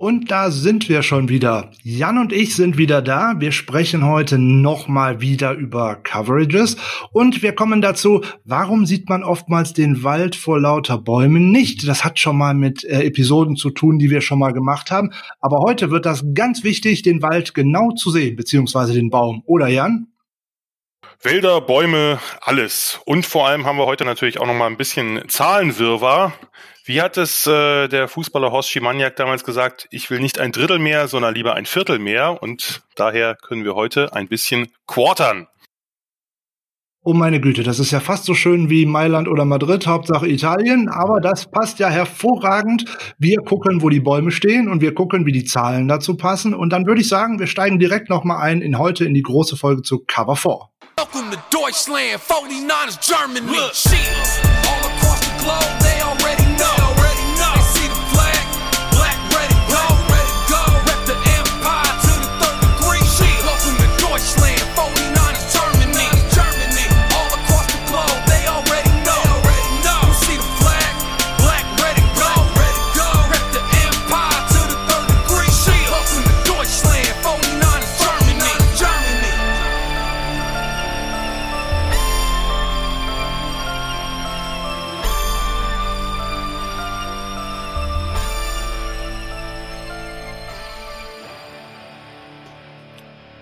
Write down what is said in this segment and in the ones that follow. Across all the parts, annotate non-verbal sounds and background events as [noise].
Und da sind wir schon wieder. Jan und ich sind wieder da. Wir sprechen heute nochmal wieder über Coverages. Und wir kommen dazu, warum sieht man oftmals den Wald vor lauter Bäumen nicht? Das hat schon mal mit äh, Episoden zu tun, die wir schon mal gemacht haben. Aber heute wird das ganz wichtig, den Wald genau zu sehen, beziehungsweise den Baum. Oder Jan? Wälder, Bäume, alles. Und vor allem haben wir heute natürlich auch noch mal ein bisschen Zahlenwirrwarr. Wie hat es äh, der Fußballer Horst Schimaniak damals gesagt? Ich will nicht ein Drittel mehr, sondern lieber ein Viertel mehr. Und daher können wir heute ein bisschen quartern. Oh meine Güte, das ist ja fast so schön wie Mailand oder Madrid, Hauptsache Italien, aber das passt ja hervorragend. Wir gucken, wo die Bäume stehen und wir gucken, wie die Zahlen dazu passen. Und dann würde ich sagen, wir steigen direkt nochmal ein in heute in die große Folge zu Cover 4. Welcome to Deutschland, 49ers Germany. Look. All across the globe, they already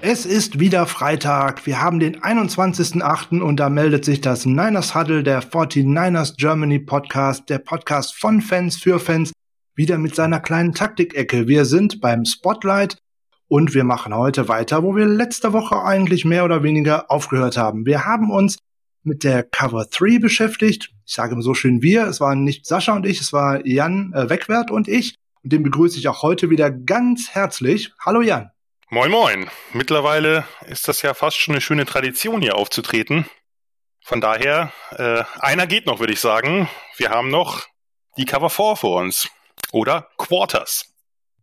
Es ist wieder Freitag. Wir haben den 21.08. und da meldet sich das Niners Huddle, der 49ers Germany Podcast, der Podcast von Fans für Fans, wieder mit seiner kleinen Taktikecke. Wir sind beim Spotlight und wir machen heute weiter, wo wir letzte Woche eigentlich mehr oder weniger aufgehört haben. Wir haben uns mit der Cover 3 beschäftigt. Ich sage immer so schön wir. Es waren nicht Sascha und ich, es war Jan äh, Wegwert und ich. Und den begrüße ich auch heute wieder ganz herzlich. Hallo Jan. Moin Moin. Mittlerweile ist das ja fast schon eine schöne Tradition, hier aufzutreten. Von daher, äh, einer geht noch, würde ich sagen. Wir haben noch die Cover 4 vor uns. Oder Quarters.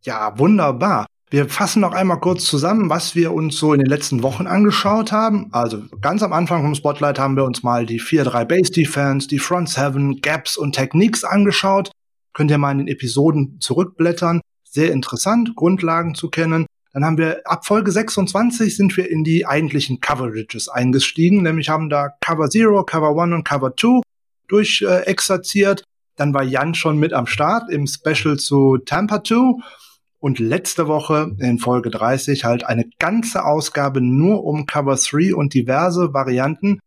Ja, wunderbar. Wir fassen noch einmal kurz zusammen, was wir uns so in den letzten Wochen angeschaut haben. Also ganz am Anfang vom Spotlight haben wir uns mal die 4-3 Base Defense, die Front 7, Gaps und Techniques angeschaut. Könnt ihr mal in den Episoden zurückblättern. Sehr interessant, Grundlagen zu kennen. Dann haben wir ab Folge 26 sind wir in die eigentlichen Coverages eingestiegen, nämlich haben da Cover Zero, Cover One und Cover Two durchexerziert. Äh, Dann war Jan schon mit am Start im Special zu Tampa 2. Und letzte Woche in Folge 30 halt eine ganze Ausgabe nur um Cover 3 und diverse Varianten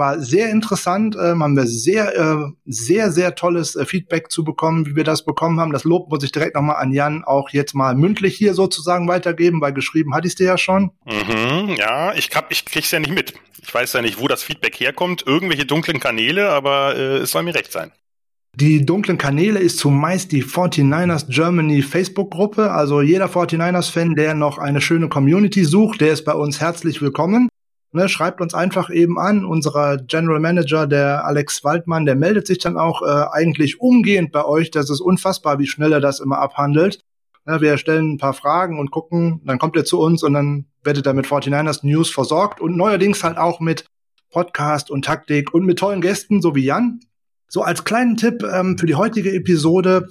war sehr interessant. Ähm, haben wir sehr, äh, sehr, sehr tolles äh, Feedback zu bekommen, wie wir das bekommen haben. Das Lob muss ich direkt nochmal an Jan auch jetzt mal mündlich hier sozusagen weitergeben, weil geschrieben hatte ich dir ja schon. Mhm, ja, ich, hab, ich krieg's ja nicht mit. Ich weiß ja nicht, wo das Feedback herkommt. Irgendwelche dunklen Kanäle, aber äh, es soll mir recht sein. Die dunklen Kanäle ist zumeist die 49ers Germany Facebook-Gruppe. Also jeder 49ers-Fan, der noch eine schöne Community sucht, der ist bei uns herzlich willkommen. Ne, schreibt uns einfach eben an. Unser General Manager, der Alex Waldmann, der meldet sich dann auch äh, eigentlich umgehend bei euch. Das ist unfassbar, wie schnell er das immer abhandelt. Ja, wir stellen ein paar Fragen und gucken, dann kommt er zu uns und dann werdet er mit 49ers News versorgt und neuerdings halt auch mit Podcast und Taktik und mit tollen Gästen, so wie Jan. So als kleinen Tipp ähm, für die heutige Episode,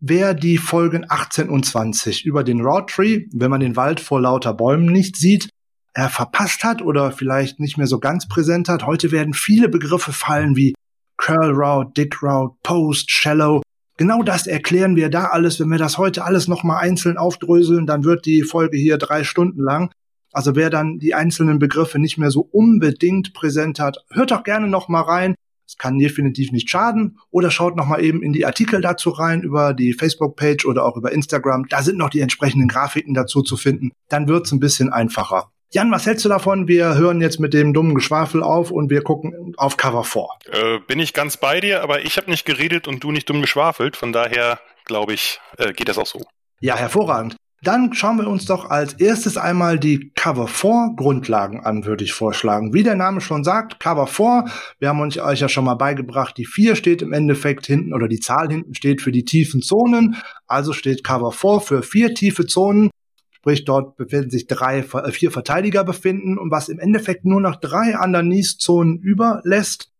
wer die Folgen 18 und 20 über den Road Tree, wenn man den Wald vor lauter Bäumen nicht sieht, er verpasst hat oder vielleicht nicht mehr so ganz präsent hat. Heute werden viele Begriffe fallen wie Curl Route, Dick Route, Post, Shallow. Genau das erklären wir da alles. Wenn wir das heute alles nochmal einzeln aufdröseln, dann wird die Folge hier drei Stunden lang. Also wer dann die einzelnen Begriffe nicht mehr so unbedingt präsent hat, hört doch gerne nochmal rein. Es kann definitiv nicht schaden. Oder schaut nochmal eben in die Artikel dazu rein über die Facebook-Page oder auch über Instagram. Da sind noch die entsprechenden Grafiken dazu zu finden. Dann wird's ein bisschen einfacher. Jan, was hältst du davon? Wir hören jetzt mit dem dummen Geschwafel auf und wir gucken auf Cover vor. Äh, bin ich ganz bei dir, aber ich habe nicht geredet und du nicht dumm geschwafelt. Von daher, glaube ich, äh, geht das auch so. Ja, hervorragend. Dann schauen wir uns doch als erstes einmal die Cover 4 Grundlagen an, würde ich vorschlagen. Wie der Name schon sagt, Cover 4, wir haben uns euch ja schon mal beigebracht, die 4 steht im Endeffekt hinten oder die Zahl hinten steht für die tiefen Zonen. Also steht Cover 4 für vier tiefe Zonen. Sprich, dort befinden sich drei, äh, vier Verteidiger befinden und was im Endeffekt nur noch drei Underneath-Zonen überlässt.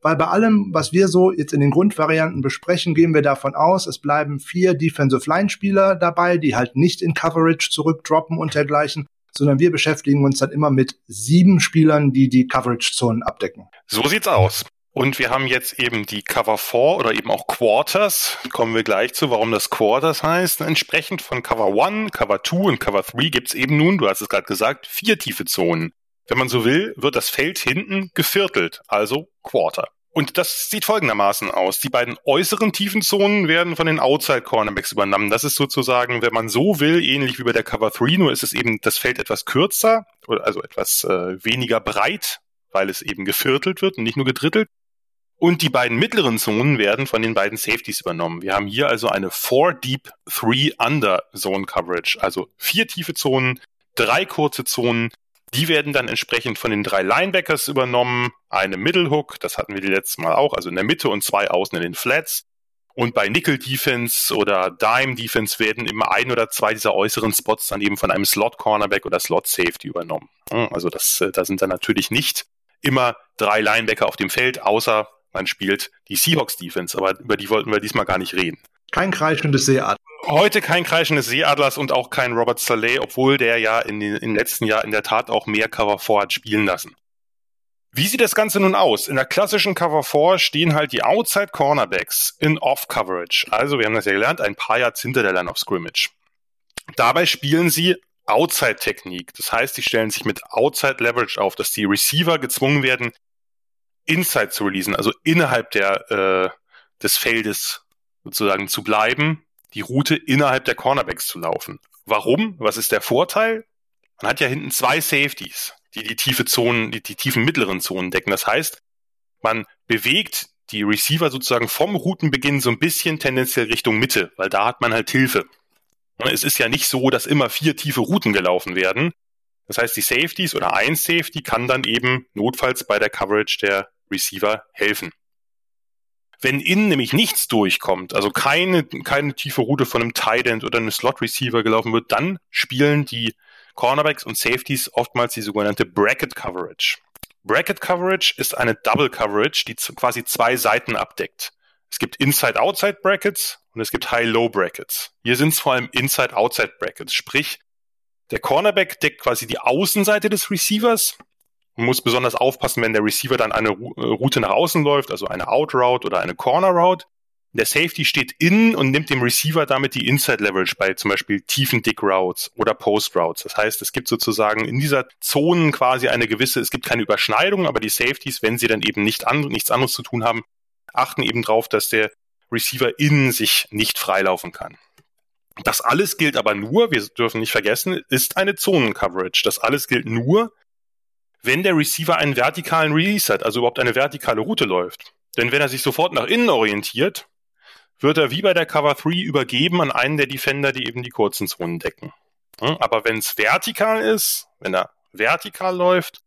weil bei allem, was wir so jetzt in den Grundvarianten besprechen, gehen wir davon aus, es bleiben vier Defensive Line Spieler dabei, die halt nicht in Coverage zurückdroppen und dergleichen, sondern wir beschäftigen uns dann immer mit sieben Spielern, die die Coverage-Zonen abdecken. So sieht's aus. Und wir haben jetzt eben die Cover 4 oder eben auch Quarters. Kommen wir gleich zu, warum das Quarters heißt. Entsprechend von Cover 1, Cover 2 und Cover 3 gibt's eben nun, du hast es gerade gesagt, vier tiefe Zonen. Wenn man so will, wird das Feld hinten geviertelt, also Quarter. Und das sieht folgendermaßen aus. Die beiden äußeren tiefen Zonen werden von den Outside Cornerbacks übernommen. Das ist sozusagen, wenn man so will, ähnlich wie bei der Cover 3, nur ist es eben das Feld etwas kürzer, also etwas äh, weniger breit, weil es eben geviertelt wird und nicht nur gedrittelt. Und die beiden mittleren Zonen werden von den beiden Safeties übernommen. Wir haben hier also eine Four Deep, Three Under Zone Coverage. Also vier tiefe Zonen, drei kurze Zonen. Die werden dann entsprechend von den drei Linebackers übernommen. Eine Middle Hook, das hatten wir die letzte Mal auch, also in der Mitte und zwei außen in den Flats. Und bei Nickel Defense oder Dime Defense werden immer ein oder zwei dieser äußeren Spots dann eben von einem Slot Cornerback oder Slot Safety übernommen. Also das, äh, da sind dann natürlich nicht immer drei Linebacker auf dem Feld, außer man spielt die Seahawks Defense, aber über die wollten wir diesmal gar nicht reden. Kein kreischendes Seeadler. Heute kein kreischendes Seeadlers und auch kein Robert Saleh, obwohl der ja in den, im letzten Jahr in der Tat auch mehr Cover 4 hat spielen lassen. Wie sieht das Ganze nun aus? In der klassischen Cover 4 stehen halt die Outside Cornerbacks in Off-Coverage. Also, wir haben das ja gelernt, ein paar Yards hinter der Line of Scrimmage. Dabei spielen sie Outside-Technik. Das heißt, sie stellen sich mit Outside Leverage auf, dass die Receiver gezwungen werden, Inside zu releasen, also innerhalb der, äh, des Feldes sozusagen zu bleiben, die Route innerhalb der Cornerbacks zu laufen. Warum? Was ist der Vorteil? Man hat ja hinten zwei Safeties, die die tiefe Zonen, die, die tiefen mittleren Zonen decken. Das heißt, man bewegt die Receiver sozusagen vom Routenbeginn so ein bisschen tendenziell Richtung Mitte, weil da hat man halt Hilfe. Es ist ja nicht so, dass immer vier tiefe Routen gelaufen werden. Das heißt, die Safeties oder ein Safety kann dann eben notfalls bei der Coverage der Receiver helfen. Wenn innen nämlich nichts durchkommt, also keine, keine tiefe Route von einem Tight End oder einem Slot Receiver gelaufen wird, dann spielen die Cornerbacks und Safeties oftmals die sogenannte Bracket Coverage. Bracket Coverage ist eine Double Coverage, die quasi zwei Seiten abdeckt. Es gibt Inside-Outside Brackets und es gibt High-Low Brackets. Hier sind es vor allem Inside-Outside Brackets, sprich, der Cornerback deckt quasi die Außenseite des Receivers man muss besonders aufpassen, wenn der Receiver dann eine äh, Route nach außen läuft, also eine Out Route oder eine Corner Route. Der Safety steht innen und nimmt dem Receiver damit die Inside Leverage bei zum Beispiel tiefen Dick Routes oder Post Routes. Das heißt, es gibt sozusagen in dieser Zone quasi eine gewisse, es gibt keine Überschneidung, aber die Safeties, wenn sie dann eben nicht an, nichts anderes zu tun haben, achten eben drauf, dass der Receiver innen sich nicht freilaufen kann. Das alles gilt aber nur, wir dürfen nicht vergessen, ist eine Zonen-Coverage. Das alles gilt nur, wenn der Receiver einen vertikalen Release hat, also überhaupt eine vertikale Route läuft. Denn wenn er sich sofort nach innen orientiert, wird er wie bei der Cover 3 übergeben an einen der Defender, die eben die kurzen Zonen decken. Aber wenn es vertikal ist, wenn er vertikal läuft,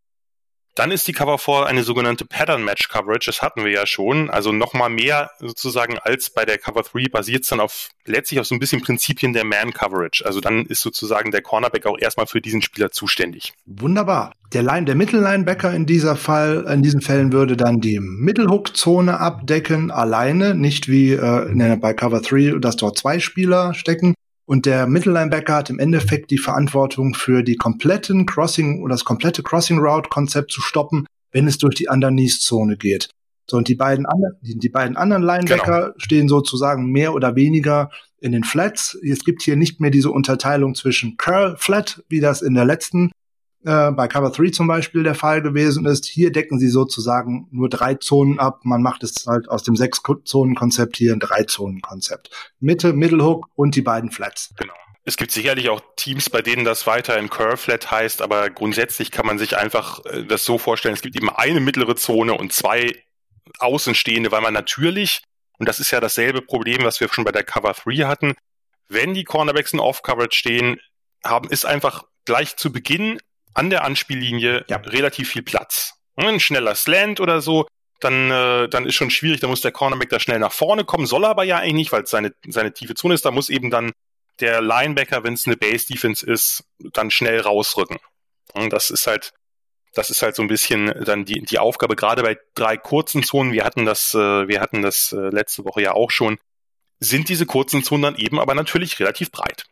dann ist die Cover 4 eine sogenannte Pattern Match Coverage. Das hatten wir ja schon. Also nochmal mehr sozusagen als bei der Cover 3 basiert es dann auf letztlich auf so ein bisschen Prinzipien der Man Coverage. Also dann ist sozusagen der Cornerback auch erstmal für diesen Spieler zuständig. Wunderbar. Der Line, der Mittellinebacker in dieser Fall, in diesen Fällen würde dann die Mittelhook-Zone abdecken, alleine, nicht wie äh, bei Cover 3, dass dort zwei Spieler stecken. Und der Mittellinebacker hat im Endeffekt die Verantwortung für die kompletten Crossing oder das komplette Crossing Route Konzept zu stoppen, wenn es durch die Underneath-Zone geht. So, und die beiden, anderen, die, die beiden anderen Linebacker genau. stehen sozusagen mehr oder weniger in den Flats. Es gibt hier nicht mehr diese Unterteilung zwischen Curl Flat, wie das in der letzten äh, bei Cover 3 zum Beispiel der Fall gewesen ist. Hier decken sie sozusagen nur drei Zonen ab. Man macht es halt aus dem Sechs-Zonen-Konzept hier ein Drei-Zonen-Konzept. Mitte, Middle Hook und die beiden Flats. Genau. Es gibt sicherlich auch Teams, bei denen das weiter in Curve Flat heißt, aber grundsätzlich kann man sich einfach äh, das so vorstellen, es gibt eben eine mittlere Zone und zwei außenstehende, weil man natürlich, und das ist ja dasselbe Problem, was wir schon bei der Cover 3 hatten, wenn die Cornerbacks in Off-Coverage stehen, haben, ist einfach gleich zu Beginn an der Anspiellinie ja. relativ viel Platz. Ein schneller Slant oder so, dann, äh, dann ist schon schwierig, da muss der Cornerback da schnell nach vorne kommen, soll er aber ja eigentlich nicht, weil es seine, seine tiefe Zone ist, da muss eben dann der Linebacker, wenn es eine Base-Defense ist, dann schnell rausrücken. Und das ist halt Das ist halt so ein bisschen dann die, die Aufgabe, gerade bei drei kurzen Zonen, wir hatten das, äh, wir hatten das äh, letzte Woche ja auch schon, sind diese kurzen Zonen dann eben aber natürlich relativ breit.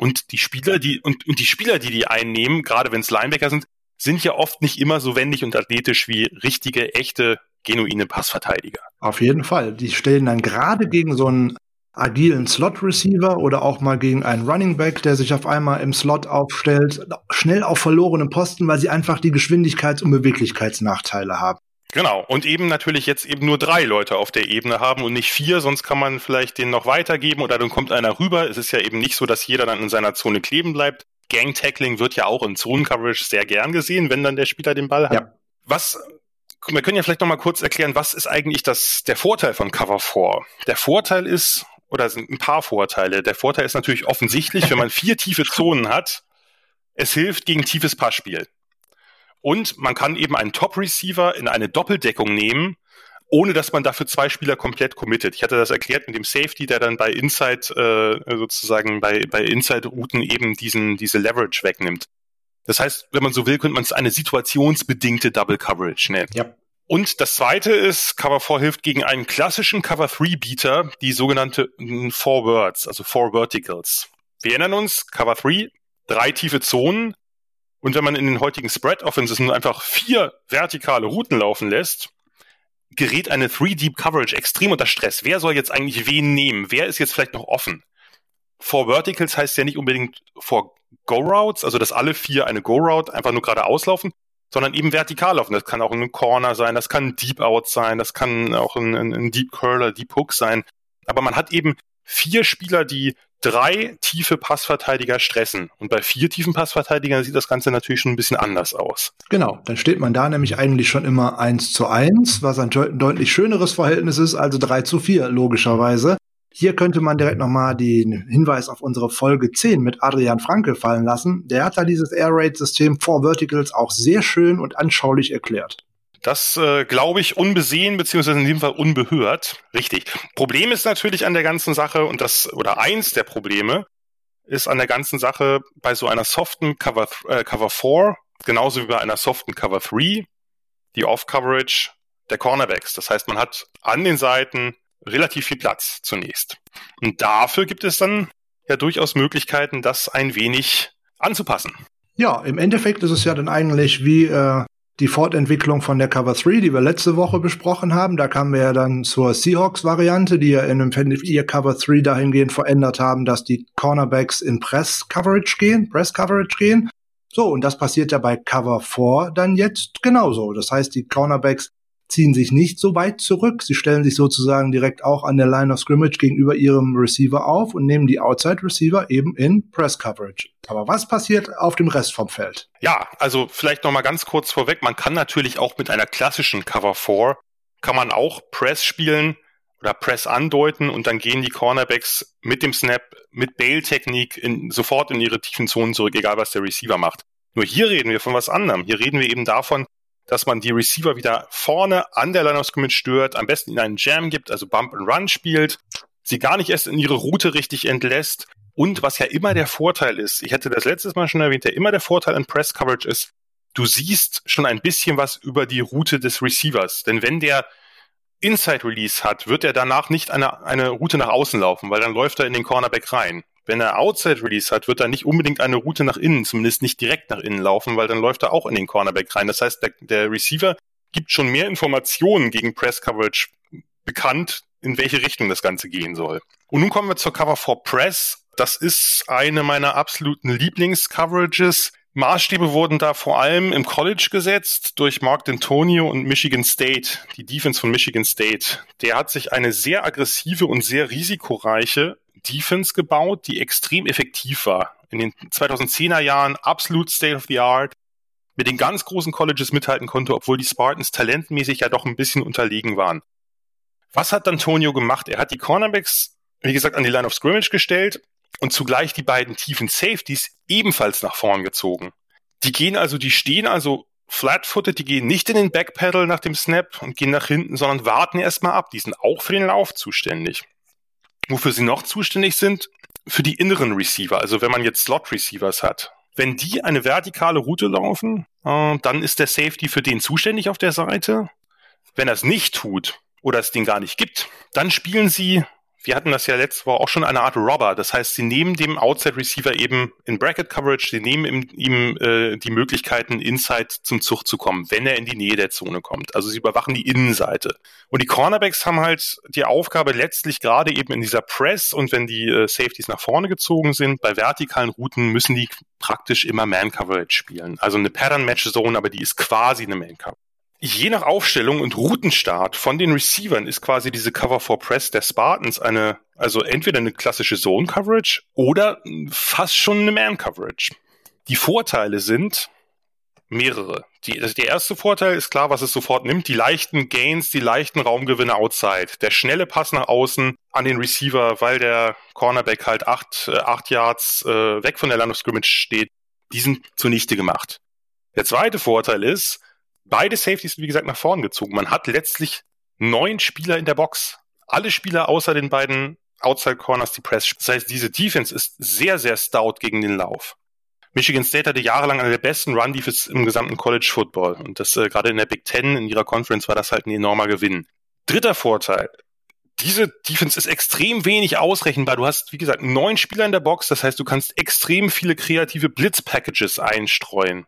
Und die Spieler, die, und, und die Spieler, die die einnehmen, gerade wenn es Linebacker sind, sind ja oft nicht immer so wendig und athletisch wie richtige, echte, genuine Passverteidiger. Auf jeden Fall. Die stellen dann gerade gegen so einen agilen Slot-Receiver oder auch mal gegen einen Running Back, der sich auf einmal im Slot aufstellt, schnell auf verlorenen Posten, weil sie einfach die Geschwindigkeits- und Beweglichkeitsnachteile haben. Genau. Und eben natürlich jetzt eben nur drei Leute auf der Ebene haben und nicht vier, sonst kann man vielleicht den noch weitergeben oder dann kommt einer rüber. Es ist ja eben nicht so, dass jeder dann in seiner Zone kleben bleibt. Gang-Tackling wird ja auch in Zonen-Coverage sehr gern gesehen, wenn dann der Spieler den Ball hat. Ja. Was wir können ja vielleicht noch mal kurz erklären, was ist eigentlich das, der Vorteil von Cover 4? Der Vorteil ist, oder sind ein paar Vorteile. Der Vorteil ist natürlich offensichtlich, wenn man vier tiefe Zonen hat, es hilft gegen tiefes Passspiel. Und man kann eben einen Top-Receiver in eine Doppeldeckung nehmen, ohne dass man dafür zwei Spieler komplett committet. Ich hatte das erklärt mit dem Safety, der dann bei Inside äh, sozusagen bei, bei Inside-Routen eben diesen, diese Leverage wegnimmt. Das heißt, wenn man so will, könnte man es eine situationsbedingte Double Coverage nennen. Ja. Und das zweite ist, Cover 4 hilft gegen einen klassischen Cover 3 Beater, die sogenannte Four Words, also Four Verticals. Wir erinnern uns, Cover 3, drei tiefe Zonen. Und wenn man in den heutigen Spread Offenses nur einfach vier vertikale Routen laufen lässt, gerät eine 3 Deep Coverage extrem unter Stress. Wer soll jetzt eigentlich wen nehmen? Wer ist jetzt vielleicht noch offen? Four Verticals heißt ja nicht unbedingt Four Go Routes, also dass alle vier eine Go Route einfach nur gerade auslaufen, sondern eben vertikal laufen. Das kann auch ein Corner sein, das kann ein Deep Out sein, das kann auch ein, ein Deep Curler, Deep Hook sein. Aber man hat eben vier Spieler, die drei tiefe Passverteidiger stressen. Und bei vier tiefen Passverteidigern sieht das Ganze natürlich schon ein bisschen anders aus. Genau, dann steht man da nämlich eigentlich schon immer eins zu eins, was ein deutlich schöneres Verhältnis ist, also drei zu vier logischerweise. Hier könnte man direkt nochmal den Hinweis auf unsere Folge 10 mit Adrian Franke fallen lassen. Der hat da dieses Air Raid System for Verticals auch sehr schön und anschaulich erklärt. Das äh, glaube ich unbesehen beziehungsweise in diesem Fall unbehört. Richtig. Problem ist natürlich an der ganzen Sache und das oder eins der Probleme ist an der ganzen Sache bei so einer soften Cover äh, Cover 4 genauso wie bei einer soften Cover 3 die Off Coverage der Cornerbacks. Das heißt, man hat an den Seiten relativ viel Platz zunächst. Und dafür gibt es dann ja durchaus Möglichkeiten, das ein wenig anzupassen. Ja, im Endeffekt ist es ja dann eigentlich wie äh, die Fortentwicklung von der Cover 3, die wir letzte Woche besprochen haben. Da kamen wir ja dann zur Seahawks-Variante, die ja in einem ihr Cover 3 dahingehend verändert haben, dass die Cornerbacks in Press-Coverage gehen, Press-Coverage gehen. So, und das passiert ja bei Cover 4 dann jetzt genauso. Das heißt, die Cornerbacks ziehen sich nicht so weit zurück. Sie stellen sich sozusagen direkt auch an der Line of Scrimmage gegenüber ihrem Receiver auf und nehmen die Outside Receiver eben in Press Coverage. Aber was passiert auf dem Rest vom Feld? Ja, also vielleicht noch mal ganz kurz vorweg. Man kann natürlich auch mit einer klassischen Cover 4 kann man auch Press spielen oder Press andeuten und dann gehen die Cornerbacks mit dem Snap, mit Bail-Technik sofort in ihre tiefen Zonen zurück, egal was der Receiver macht. Nur hier reden wir von was anderem. Hier reden wir eben davon, dass man die Receiver wieder vorne an der Line of Scrimmage stört, am besten in einen Jam gibt, also Bump and Run spielt, sie gar nicht erst in ihre Route richtig entlässt. Und was ja immer der Vorteil ist, ich hatte das letztes Mal schon erwähnt, der immer der Vorteil an Press Coverage ist, du siehst schon ein bisschen was über die Route des Receivers. Denn wenn der Inside Release hat, wird er danach nicht eine, eine Route nach außen laufen, weil dann läuft er in den Cornerback rein. Wenn er Outside Release hat, wird er nicht unbedingt eine Route nach innen, zumindest nicht direkt nach innen laufen, weil dann läuft er auch in den Cornerback rein. Das heißt, der, der Receiver gibt schon mehr Informationen gegen Press Coverage bekannt, in welche Richtung das Ganze gehen soll. Und nun kommen wir zur Cover for Press. Das ist eine meiner absoluten Lieblings-Coverages. Maßstäbe wurden da vor allem im College gesetzt durch Mark D'Antonio und Michigan State, die Defense von Michigan State. Der hat sich eine sehr aggressive und sehr risikoreiche Defense gebaut, die extrem effektiv war. In den 2010er Jahren absolut State of the Art, mit den ganz großen Colleges mithalten konnte, obwohl die Spartans talentmäßig ja doch ein bisschen unterlegen waren. Was hat Antonio gemacht? Er hat die Cornerbacks, wie gesagt, an die Line of Scrimmage gestellt und zugleich die beiden tiefen Safeties ebenfalls nach vorn gezogen. Die gehen also, die stehen also flat-footed, die gehen nicht in den Backpedal nach dem Snap und gehen nach hinten, sondern warten erstmal ab. Die sind auch für den Lauf zuständig. Wofür sie noch zuständig sind? Für die inneren Receiver. Also wenn man jetzt Slot-Receivers hat, Wenn die eine vertikale Route laufen, äh, dann ist der Safety für den zuständig auf der Seite. Wenn er es nicht tut oder es den gar nicht gibt, dann spielen sie wir hatten das ja letzte Woche auch schon eine Art Robber. Das heißt, sie nehmen dem Outside Receiver eben in Bracket Coverage, sie nehmen ihm, ihm äh, die Möglichkeiten, Inside zum Zug zu kommen, wenn er in die Nähe der Zone kommt. Also sie überwachen die Innenseite. Und die Cornerbacks haben halt die Aufgabe letztlich gerade eben in dieser Press und wenn die äh, Safeties nach vorne gezogen sind, bei vertikalen Routen müssen die praktisch immer Man Coverage spielen. Also eine Pattern Match Zone, aber die ist quasi eine Man Coverage je nach Aufstellung und Routenstart von den Receivern ist quasi diese Cover for Press der Spartans eine, also entweder eine klassische Zone Coverage oder fast schon eine Man Coverage. Die Vorteile sind mehrere. Die, also der erste Vorteil ist klar, was es sofort nimmt. Die leichten Gains, die leichten Raumgewinne outside. Der schnelle Pass nach außen an den Receiver, weil der Cornerback halt acht, äh, acht Yards äh, weg von der Line of Scrimmage steht. Die sind zunichte gemacht. Der zweite Vorteil ist, Beide Safeties, wie gesagt, nach vorn gezogen. Man hat letztlich neun Spieler in der Box. Alle Spieler außer den beiden Outside Corners, die Press. Das heißt, diese Defense ist sehr, sehr stout gegen den Lauf. Michigan State hatte jahrelang eine der besten Run-Defense im gesamten College Football. Und das äh, gerade in der Big Ten, in ihrer Conference, war das halt ein enormer Gewinn. Dritter Vorteil. Diese Defense ist extrem wenig ausrechenbar. Du hast, wie gesagt, neun Spieler in der Box. Das heißt, du kannst extrem viele kreative Blitz-Packages einstreuen.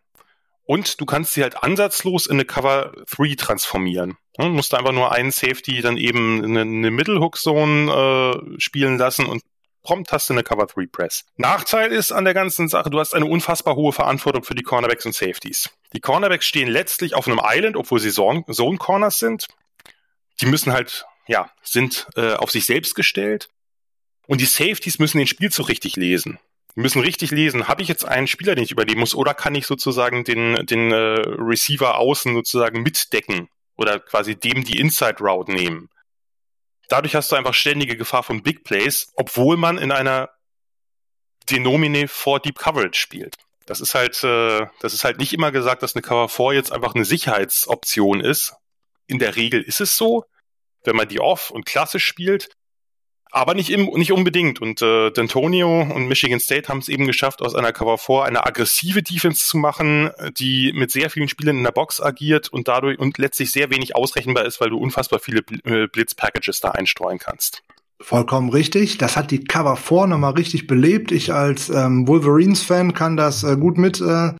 Und du kannst sie halt ansatzlos in eine Cover 3 transformieren. Du musst einfach nur einen Safety dann eben in eine Middle-Hook-Zone äh, spielen lassen und prompt hast du eine Cover 3 Press. Nachteil ist an der ganzen Sache, du hast eine unfassbar hohe Verantwortung für die Cornerbacks und Safeties. Die Cornerbacks stehen letztlich auf einem Island, obwohl sie Zone, Zone Corners sind. Die müssen halt, ja, sind äh, auf sich selbst gestellt. Und die Safeties müssen den Spielzug richtig lesen. Müssen richtig lesen, habe ich jetzt einen Spieler, den ich übernehmen muss, oder kann ich sozusagen den, den äh, Receiver außen sozusagen mitdecken oder quasi dem die Inside Route nehmen. Dadurch hast du einfach ständige Gefahr von Big Plays, obwohl man in einer Denomine for Deep Coverage spielt. Das ist halt, äh, das ist halt nicht immer gesagt, dass eine Cover 4 jetzt einfach eine Sicherheitsoption ist. In der Regel ist es so, wenn man die off und klassisch spielt, aber nicht, im, nicht unbedingt. Und äh, D'Antonio und Michigan State haben es eben geschafft, aus einer Cover 4 eine aggressive Defense zu machen, die mit sehr vielen Spielern in der Box agiert und dadurch und letztlich sehr wenig ausrechenbar ist, weil du unfassbar viele äh, Blitz-Packages da einstreuen kannst. Vollkommen richtig. Das hat die Cover 4 nochmal richtig belebt. Ich als ähm, Wolverines-Fan kann das äh, gut mit, äh,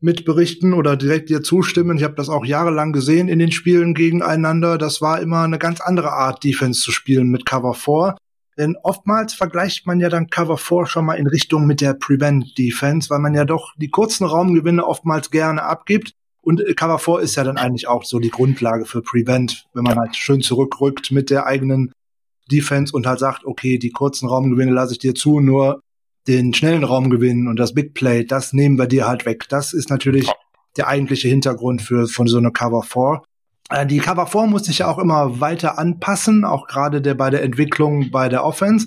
mit berichten oder direkt dir zustimmen. Ich habe das auch jahrelang gesehen in den Spielen gegeneinander. Das war immer eine ganz andere Art, Defense zu spielen mit Cover 4. Denn oftmals vergleicht man ja dann Cover 4 schon mal in Richtung mit der Prevent Defense, weil man ja doch die kurzen Raumgewinne oftmals gerne abgibt. Und äh, Cover 4 ist ja dann eigentlich auch so die Grundlage für Prevent, wenn man halt schön zurückrückt mit der eigenen Defense und halt sagt, okay, die kurzen Raumgewinne lasse ich dir zu, nur den schnellen Raumgewinn und das Big Play, das nehmen wir dir halt weg. Das ist natürlich der eigentliche Hintergrund für von so einer Cover 4. Äh, die Cover 4 muss sich ja auch immer weiter anpassen, auch gerade der bei der Entwicklung bei der Offense.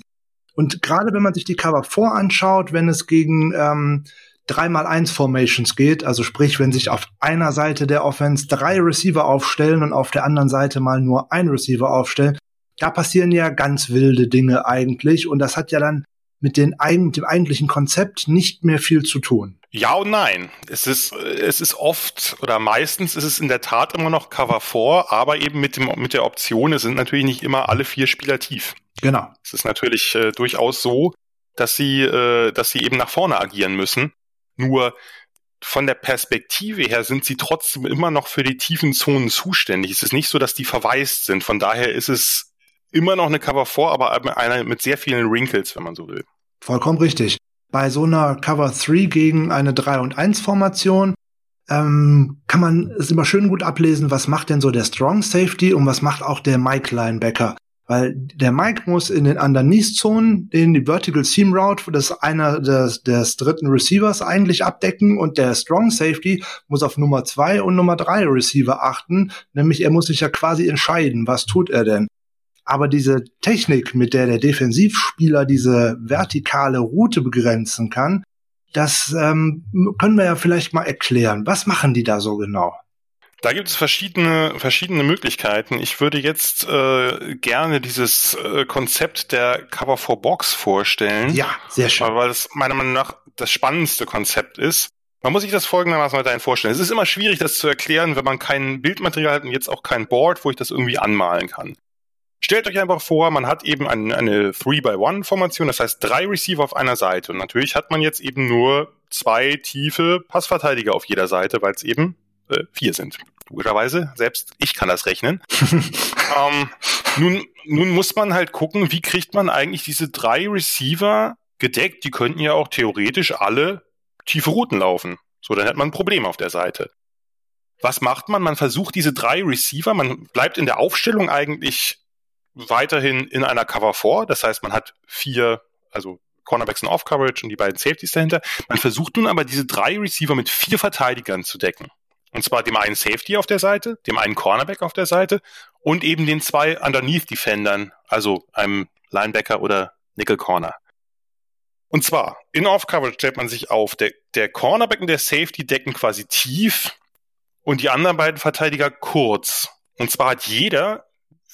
Und gerade wenn man sich die Cover 4 anschaut, wenn es gegen ähm, 3x1 Formations geht, also sprich, wenn sich auf einer Seite der Offense drei Receiver aufstellen und auf der anderen Seite mal nur ein Receiver aufstellen, da passieren ja ganz wilde Dinge eigentlich und das hat ja dann mit den, dem eigentlichen Konzept nicht mehr viel zu tun. Ja und nein. Es ist, es ist oft oder meistens ist es in der Tat immer noch Cover 4, aber eben mit, dem, mit der Option, es sind natürlich nicht immer alle vier Spieler tief. Genau. Es ist natürlich äh, durchaus so, dass sie, äh, dass sie eben nach vorne agieren müssen. Nur von der Perspektive her sind sie trotzdem immer noch für die tiefen Zonen zuständig. Es ist nicht so, dass die verwaist sind. Von daher ist es immer noch eine Cover 4, aber eine mit sehr vielen Wrinkles, wenn man so will. Vollkommen richtig. Bei so einer Cover 3 gegen eine 3 und 1 Formation ähm, kann man es immer schön gut ablesen, was macht denn so der Strong Safety und was macht auch der Mike Linebacker. Weil der Mike muss in den Underneath-Zonen den Vertical Seam Route das einer des, des dritten Receivers eigentlich abdecken und der Strong Safety muss auf Nummer 2 und Nummer 3 Receiver achten. Nämlich er muss sich ja quasi entscheiden, was tut er denn. Aber diese Technik, mit der der Defensivspieler diese vertikale Route begrenzen kann, das ähm, können wir ja vielleicht mal erklären. Was machen die da so genau? Da gibt es verschiedene, verschiedene Möglichkeiten. Ich würde jetzt äh, gerne dieses äh, Konzept der Cover for Box vorstellen. Ja, sehr schön. Weil das meiner Meinung nach das spannendste Konzept ist. Man muss sich das folgendermaßen weiterhin vorstellen. Es ist immer schwierig, das zu erklären, wenn man kein Bildmaterial hat und jetzt auch kein Board, wo ich das irgendwie anmalen kann. Stellt euch einfach vor, man hat eben eine, eine 3-by-1-Formation, das heißt drei Receiver auf einer Seite. Und natürlich hat man jetzt eben nur zwei tiefe Passverteidiger auf jeder Seite, weil es eben äh, vier sind logischerweise. Selbst ich kann das rechnen. [laughs] ähm, nun, nun muss man halt gucken, wie kriegt man eigentlich diese drei Receiver gedeckt? Die könnten ja auch theoretisch alle tiefe Routen laufen. So, dann hat man ein Problem auf der Seite. Was macht man? Man versucht diese drei Receiver, man bleibt in der Aufstellung eigentlich weiterhin in einer Cover 4. Das heißt, man hat vier, also Cornerbacks in Off-Coverage und die beiden Safeties dahinter. Man versucht nun aber diese drei Receiver mit vier Verteidigern zu decken. Und zwar dem einen Safety auf der Seite, dem einen Cornerback auf der Seite und eben den zwei Underneath Defendern, also einem Linebacker oder Nickel Corner. Und zwar, in Off-Coverage stellt man sich auf, der, der Cornerback und der Safety decken quasi tief und die anderen beiden Verteidiger kurz. Und zwar hat jeder,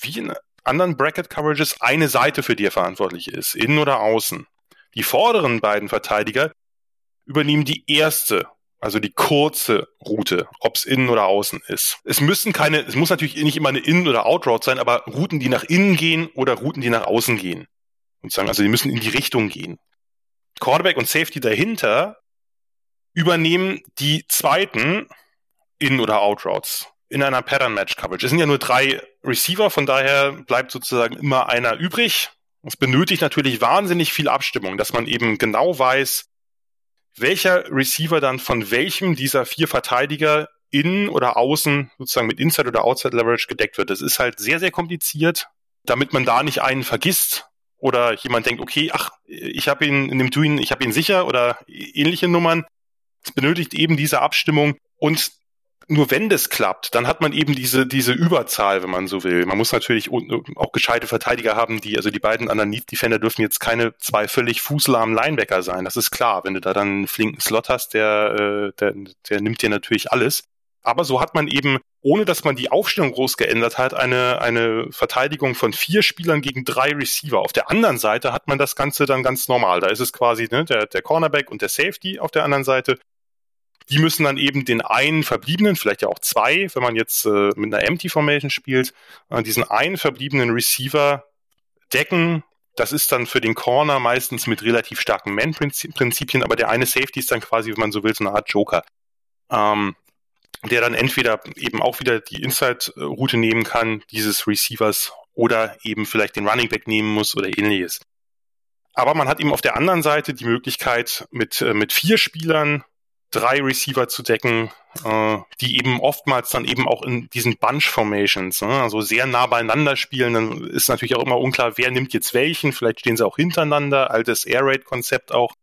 wie in anderen Bracket-Coverages, eine Seite, für die er verantwortlich ist, innen oder außen. Die vorderen beiden Verteidiger übernehmen die erste also die kurze Route, ob es innen oder außen ist. Es müssen keine, es muss natürlich nicht immer eine Innen- oder Outroute sein, aber Routen, die nach innen gehen oder Routen, die nach außen gehen. Sozusagen, also die müssen in die Richtung gehen. Quarterback und Safety dahinter übernehmen die zweiten Innen- oder Outroutes in einer Pattern-Match-Coverage. Es sind ja nur drei Receiver, von daher bleibt sozusagen immer einer übrig. Es benötigt natürlich wahnsinnig viel Abstimmung, dass man eben genau weiß, welcher Receiver dann von welchem dieser vier Verteidiger innen oder außen sozusagen mit Inside oder Outside Leverage gedeckt wird. Das ist halt sehr, sehr kompliziert, damit man da nicht einen vergisst oder jemand denkt, okay, ach, ich habe ihn in dem Twin, ich habe ihn sicher oder ähnliche Nummern. Es benötigt eben diese Abstimmung und nur wenn das klappt, dann hat man eben diese, diese Überzahl, wenn man so will. Man muss natürlich auch gescheite Verteidiger haben, die, also die beiden anderen Defender dürfen jetzt keine zwei völlig fußlahmen Linebacker sein. Das ist klar. Wenn du da dann einen flinken Slot hast, der, äh, der, der nimmt dir natürlich alles. Aber so hat man eben, ohne dass man die Aufstellung groß geändert hat, eine, eine Verteidigung von vier Spielern gegen drei Receiver. Auf der anderen Seite hat man das Ganze dann ganz normal. Da ist es quasi ne, der, der Cornerback und der Safety auf der anderen Seite die müssen dann eben den einen verbliebenen, vielleicht ja auch zwei, wenn man jetzt äh, mit einer Empty Formation spielt, äh, diesen einen verbliebenen Receiver decken. Das ist dann für den Corner meistens mit relativ starken Man-Prinzipien, aber der eine Safety ist dann quasi, wenn man so will, so eine Art Joker. Ähm, der dann entweder eben auch wieder die Inside-Route nehmen kann, dieses Receivers, oder eben vielleicht den Running Back nehmen muss oder ähnliches. Aber man hat eben auf der anderen Seite die Möglichkeit, mit, äh, mit vier Spielern drei Receiver zu decken, äh, die eben oftmals dann eben auch in diesen Bunch Formations, ne, also sehr nah beieinander spielen. Dann ist natürlich auch immer unklar, wer nimmt jetzt welchen. Vielleicht stehen sie auch hintereinander. Altes Air Raid Konzept auch,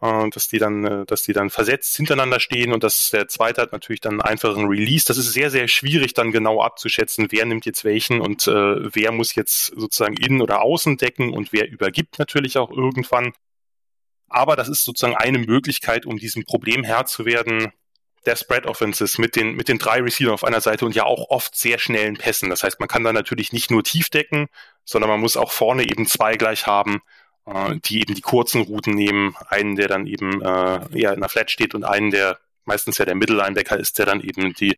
äh, dass die dann, äh, dass die dann versetzt hintereinander stehen und dass der zweite hat natürlich dann einen einfachen Release. Das ist sehr, sehr schwierig dann genau abzuschätzen, wer nimmt jetzt welchen und äh, wer muss jetzt sozusagen innen oder außen decken und wer übergibt natürlich auch irgendwann. Aber das ist sozusagen eine Möglichkeit, um diesem Problem Herr zu werden, der Spread Offenses mit den, mit den drei Receivern auf einer Seite und ja auch oft sehr schnellen Pässen. Das heißt, man kann da natürlich nicht nur tief decken, sondern man muss auch vorne eben zwei gleich haben, äh, die eben die kurzen Routen nehmen. Einen, der dann eben äh, eher in der Flat steht und einen, der meistens ja der Mittellinebacker ist, der dann eben die,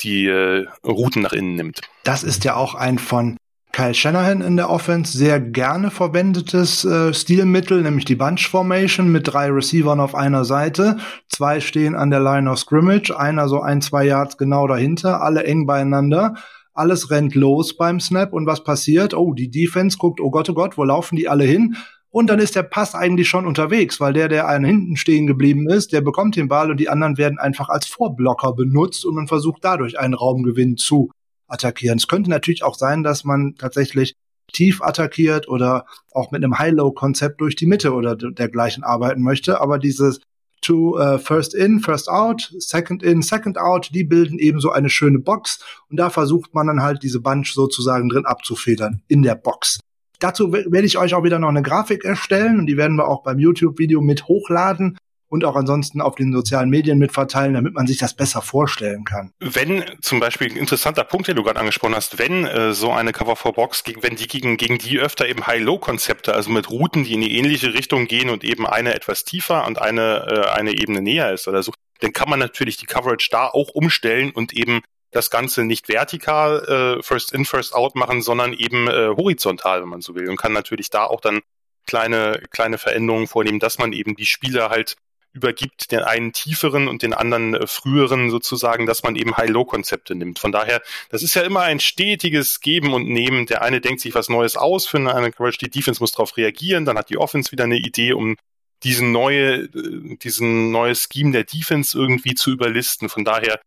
die äh, Routen nach innen nimmt. Das ist ja auch ein von Kyle Shanahan in der Offense sehr gerne verwendetes äh, Stilmittel, nämlich die Bunch Formation mit drei Receivern auf einer Seite. Zwei stehen an der Line of Scrimmage, einer so ein, zwei Yards genau dahinter, alle eng beieinander. Alles rennt los beim Snap und was passiert? Oh, die Defense guckt, oh Gott, oh Gott, wo laufen die alle hin? Und dann ist der Pass eigentlich schon unterwegs, weil der, der einen hinten stehen geblieben ist, der bekommt den Ball und die anderen werden einfach als Vorblocker benutzt und man versucht dadurch einen Raumgewinn zu attackieren. Es könnte natürlich auch sein, dass man tatsächlich tief attackiert oder auch mit einem High-Low-Konzept durch die Mitte oder dergleichen arbeiten möchte. Aber dieses to uh, first in, first out, second in, second out, die bilden eben so eine schöne Box und da versucht man dann halt diese Bunch sozusagen drin abzufedern in der Box. Dazu werde ich euch auch wieder noch eine Grafik erstellen und die werden wir auch beim YouTube-Video mit hochladen und auch ansonsten auf den sozialen Medien mitverteilen, damit man sich das besser vorstellen kann. Wenn zum Beispiel ein interessanter Punkt, den du gerade angesprochen hast, wenn äh, so eine Cover for Box, wenn die gegen, gegen die öfter eben High-Low-Konzepte, also mit Routen, die in die ähnliche Richtung gehen und eben eine etwas tiefer und eine, äh, eine Ebene näher ist oder so, dann kann man natürlich die Coverage da auch umstellen und eben das Ganze nicht vertikal äh, First in, First out machen, sondern eben äh, horizontal, wenn man so will. Und kann natürlich da auch dann kleine, kleine Veränderungen vornehmen, dass man eben die Spieler halt übergibt, den einen tieferen und den anderen äh, früheren sozusagen, dass man eben High-Low-Konzepte nimmt. Von daher, das ist ja immer ein stetiges Geben und Nehmen. Der eine denkt sich was Neues aus für eine Coverage, die Defense muss darauf reagieren, dann hat die Offense wieder eine Idee, um diesen neue, äh, diesen neues Scheme der Defense irgendwie zu überlisten. Von daher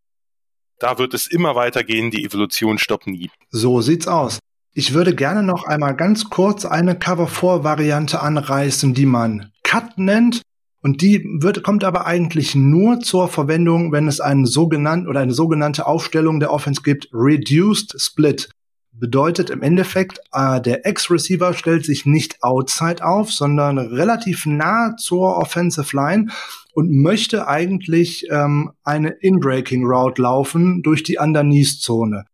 da wird es immer weitergehen, die Evolution stoppt nie. So sieht's aus. Ich würde gerne noch einmal ganz kurz eine Cover-4-Variante anreißen, die man Cut nennt. Und die wird, kommt aber eigentlich nur zur Verwendung, wenn es einen sogenannten oder eine sogenannte Aufstellung der Offense gibt, Reduced Split. Bedeutet im Endeffekt, äh, der Ex-Receiver stellt sich nicht outside auf, sondern relativ nah zur Offensive Line und möchte eigentlich ähm, eine In-Breaking Route laufen durch die Underneath-Zone.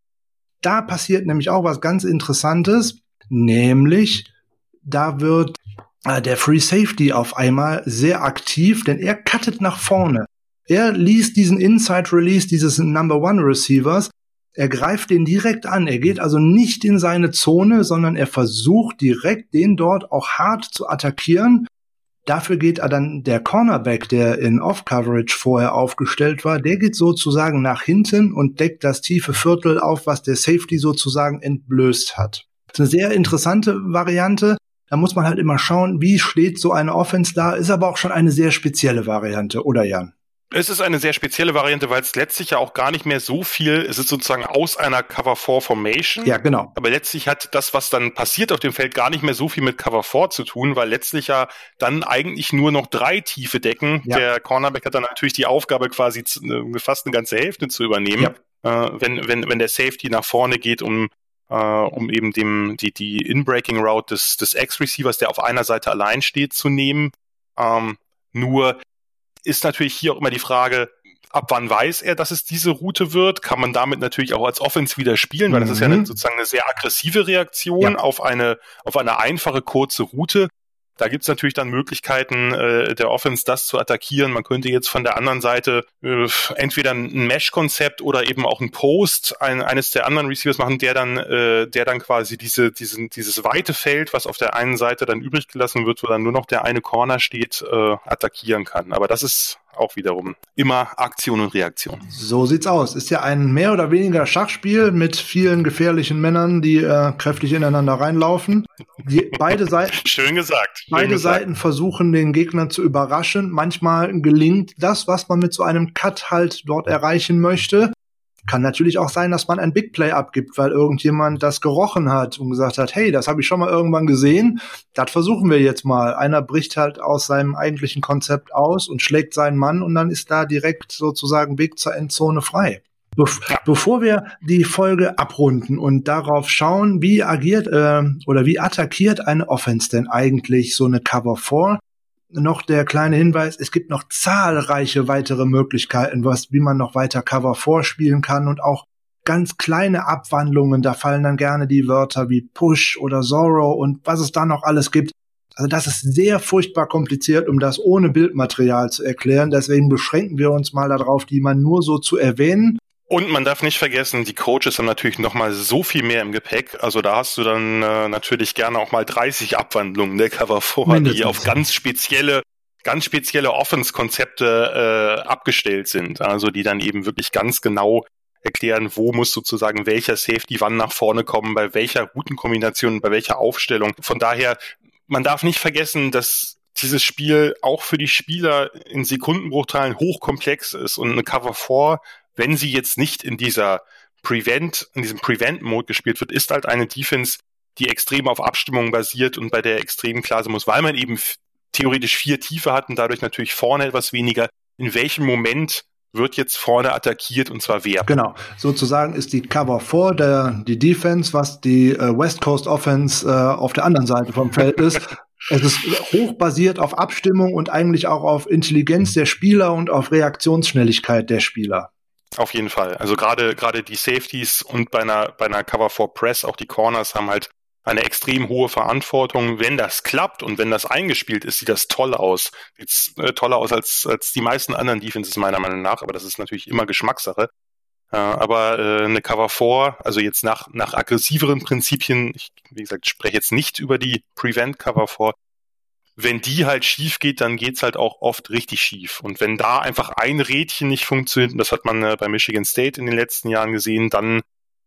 Da passiert nämlich auch was ganz Interessantes, nämlich da wird der Free Safety auf einmal sehr aktiv, denn er cuttet nach vorne. Er liest diesen Inside Release dieses Number One Receivers. Er greift den direkt an. Er geht also nicht in seine Zone, sondern er versucht direkt den dort auch hart zu attackieren Dafür geht dann der Cornerback, der in Off-Coverage vorher aufgestellt war, der geht sozusagen nach hinten und deckt das tiefe Viertel auf, was der Safety sozusagen entblößt hat. Das ist eine sehr interessante Variante. Da muss man halt immer schauen, wie steht so eine Offense da, ist aber auch schon eine sehr spezielle Variante, oder Jan? Es ist eine sehr spezielle Variante, weil es letztlich ja auch gar nicht mehr so viel, es ist sozusagen aus einer Cover 4 Formation. Ja, genau. Aber letztlich hat das, was dann passiert auf dem Feld, gar nicht mehr so viel mit Cover 4 zu tun, weil letztlich ja dann eigentlich nur noch drei tiefe Decken. Ja. Der Cornerback hat dann natürlich die Aufgabe, quasi äh, fast eine ganze Hälfte zu übernehmen, ja. äh, wenn, wenn, wenn der Safety nach vorne geht, um äh, um eben dem, die, die In-Breaking Route des, des X-Receivers, der auf einer Seite allein steht, zu nehmen. Ähm, nur ist natürlich hier auch immer die Frage, ab wann weiß er, dass es diese Route wird? Kann man damit natürlich auch als Offense wieder spielen, weil mhm. das ist ja eine, mhm. sozusagen eine sehr aggressive Reaktion ja. auf eine, auf eine einfache, kurze Route. Da gibt's natürlich dann Möglichkeiten äh, der Offense, das zu attackieren. Man könnte jetzt von der anderen Seite äh, entweder ein Mesh-Konzept oder eben auch ein Post ein, eines der anderen Receivers machen, der dann, äh, der dann quasi diese, diesen, dieses weite Feld, was auf der einen Seite dann übrig gelassen wird, wo dann nur noch der eine Corner steht, äh, attackieren kann. Aber das ist auch wiederum immer Aktion und Reaktion. So sieht's aus. Ist ja ein mehr oder weniger Schachspiel mit vielen gefährlichen Männern, die äh, kräftig ineinander reinlaufen. Die, beide Seiten. [laughs] Schön gesagt. Schön beide gesagt. Seiten versuchen den Gegner zu überraschen. Manchmal gelingt das, was man mit so einem Cut halt dort erreichen möchte. Kann natürlich auch sein, dass man ein Big Play abgibt, weil irgendjemand das gerochen hat und gesagt hat, hey, das habe ich schon mal irgendwann gesehen, das versuchen wir jetzt mal. Einer bricht halt aus seinem eigentlichen Konzept aus und schlägt seinen Mann und dann ist da direkt sozusagen Weg zur Endzone frei. Be bevor wir die Folge abrunden und darauf schauen, wie agiert äh, oder wie attackiert eine Offense denn eigentlich so eine Cover 4, noch der kleine Hinweis, es gibt noch zahlreiche weitere Möglichkeiten, was, wie man noch weiter Cover vorspielen kann und auch ganz kleine Abwandlungen, da fallen dann gerne die Wörter wie Push oder Zorro und was es da noch alles gibt. Also das ist sehr furchtbar kompliziert, um das ohne Bildmaterial zu erklären. Deswegen beschränken wir uns mal darauf, die man nur so zu erwähnen. Und man darf nicht vergessen, die Coaches haben natürlich noch mal so viel mehr im Gepäck. Also da hast du dann äh, natürlich gerne auch mal 30 Abwandlungen der Cover 4, die auf ganz spezielle ganz spezielle Offense-Konzepte äh, abgestellt sind. Also die dann eben wirklich ganz genau erklären, wo muss sozusagen welcher Safety wann nach vorne kommen, bei welcher Routenkombination, bei welcher Aufstellung. Von daher, man darf nicht vergessen, dass dieses Spiel auch für die Spieler in Sekundenbruchteilen hochkomplex ist und eine Cover 4 wenn sie jetzt nicht in dieser Prevent, in diesem Prevent-Mode gespielt wird, ist halt eine Defense, die extrem auf Abstimmung basiert und bei der extrem klar sein muss, weil man eben theoretisch vier Tiefe hat und dadurch natürlich vorne etwas weniger. In welchem Moment wird jetzt vorne attackiert und zwar wer? Genau, sozusagen ist die Cover 4 der die Defense, was die äh, West Coast Offense äh, auf der anderen Seite vom Feld ist. [laughs] Es ist hochbasiert auf Abstimmung und eigentlich auch auf Intelligenz der Spieler und auf Reaktionsschnelligkeit der Spieler. Auf jeden Fall. Also gerade gerade die Safeties und bei einer bei einer Cover 4 Press auch die Corners haben halt eine extrem hohe Verantwortung. Wenn das klappt und wenn das eingespielt ist, sieht das toll aus. Sieht äh, toller aus als als die meisten anderen Defenses meiner Meinung nach, aber das ist natürlich immer Geschmackssache. Äh, aber äh, eine Cover 4, also jetzt nach nach aggressiveren Prinzipien, ich wie gesagt spreche jetzt nicht über die Prevent Cover 4, wenn die halt schief geht, dann geht's halt auch oft richtig schief. Und wenn da einfach ein Rädchen nicht funktioniert, und das hat man äh, bei Michigan State in den letzten Jahren gesehen, dann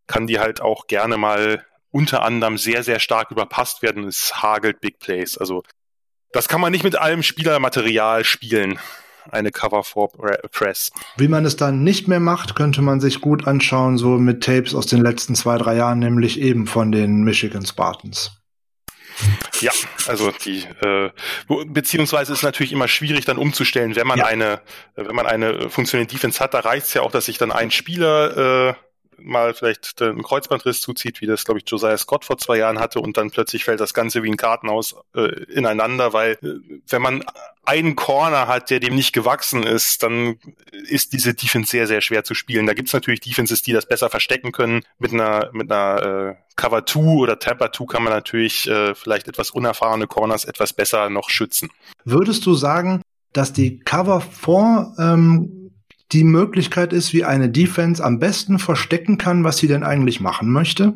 kann die halt auch gerne mal unter anderem sehr, sehr stark überpasst werden. Es hagelt Big Plays. Also das kann man nicht mit allem Spielermaterial spielen. Eine Cover for Press. Wie man es dann nicht mehr macht, könnte man sich gut anschauen, so mit Tapes aus den letzten zwei, drei Jahren, nämlich eben von den Michigan Spartans. Ja, also die äh, beziehungsweise ist natürlich immer schwierig dann umzustellen, wenn man ja. eine, wenn man eine funktionierende Defense hat, da reicht es ja auch, dass sich dann ein Spieler äh, mal vielleicht einen Kreuzbandriss zuzieht, wie das, glaube ich, Josiah Scott vor zwei Jahren hatte und dann plötzlich fällt das Ganze wie ein Kartenhaus äh, ineinander, weil äh, wenn man einen Corner hat, der dem nicht gewachsen ist, dann ist diese Defense sehr, sehr schwer zu spielen. Da gibt's natürlich Defenses, die das besser verstecken können. Mit einer, mit einer äh, Cover 2 oder Tamper 2 kann man natürlich äh, vielleicht etwas unerfahrene Corners etwas besser noch schützen. Würdest du sagen, dass die Cover 4 ähm, die Möglichkeit ist, wie eine Defense am besten verstecken kann, was sie denn eigentlich machen möchte?